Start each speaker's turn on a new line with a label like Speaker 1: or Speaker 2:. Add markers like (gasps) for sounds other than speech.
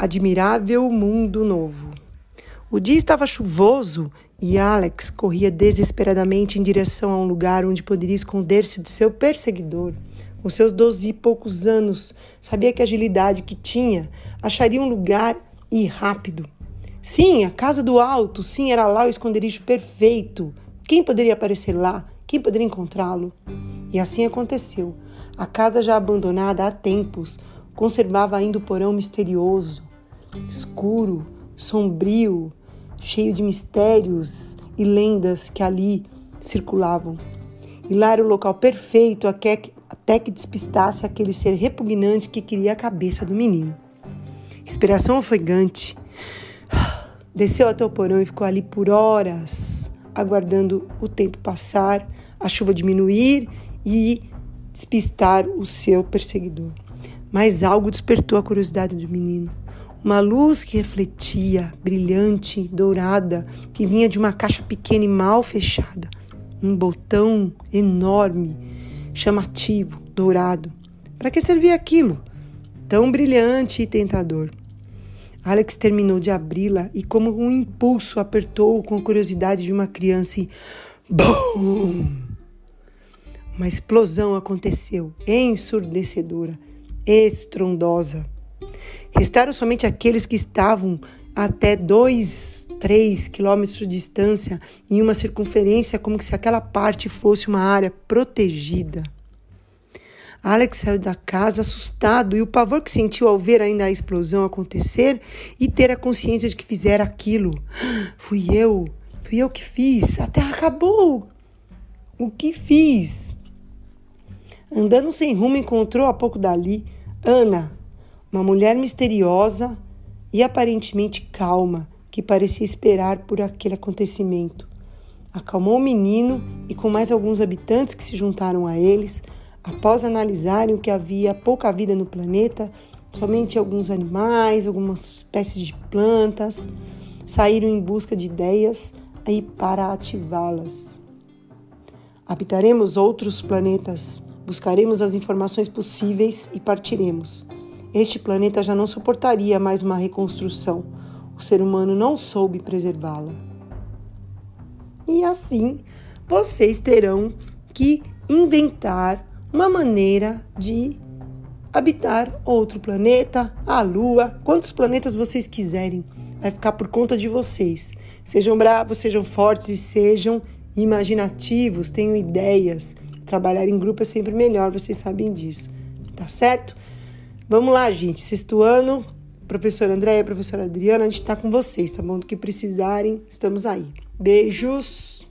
Speaker 1: Admirável Mundo Novo. O dia estava chuvoso e Alex corria desesperadamente em direção a um lugar onde poderia esconder-se de seu perseguidor. Com seus doze e poucos anos, sabia que a agilidade que tinha acharia um lugar e rápido. Sim, a casa do alto, sim, era lá o esconderijo perfeito. Quem poderia aparecer lá? Quem poderia encontrá-lo? E assim aconteceu. A casa já abandonada há tempos conservava ainda o porão misterioso, escuro, sombrio, cheio de mistérios e lendas que ali circulavam. E lá era o local perfeito até que despistasse aquele ser repugnante que queria a cabeça do menino. Respiração ofegante. Desceu até o porão e ficou ali por horas, aguardando o tempo passar, a chuva diminuir e despistar o seu perseguidor. Mas algo despertou a curiosidade do menino. Uma luz que refletia, brilhante, dourada, que vinha de uma caixa pequena e mal fechada. Um botão enorme, chamativo, dourado. Para que servia aquilo? Tão brilhante e tentador. Alex terminou de abri-la e, como um impulso, apertou com a curiosidade de uma criança e. BUM! Uma explosão aconteceu, ensurdecedora, estrondosa. Restaram somente aqueles que estavam até dois, três quilômetros de distância em uma circunferência como se aquela parte fosse uma área protegida. Alex saiu da casa assustado e o pavor que sentiu ao ver ainda a explosão acontecer e ter a consciência de que fizera aquilo. (gasps) Fui eu, fui eu que fiz, a terra acabou. O que fiz? Andando sem rumo, encontrou a pouco dali Ana, uma mulher misteriosa e aparentemente calma, que parecia esperar por aquele acontecimento. Acalmou o menino e, com mais alguns habitantes que se juntaram a eles, após analisarem o que havia pouca vida no planeta, somente alguns animais, algumas espécies de plantas, saíram em busca de ideias e para ativá-las. Habitaremos outros planetas, buscaremos as informações possíveis e partiremos. Este planeta já não suportaria mais uma reconstrução. O ser humano não soube preservá-la. E assim, vocês terão que inventar uma maneira de habitar outro planeta, a Lua, quantos planetas vocês quiserem. Vai ficar por conta de vocês. Sejam bravos, sejam fortes e sejam imaginativos, tenham ideias. Trabalhar em grupo é sempre melhor, vocês sabem disso. Tá certo? Vamos lá, gente. Sexto ano, professora Andréia, professora Adriana, a gente está com vocês, tá bom? Do que precisarem, estamos aí. Beijos!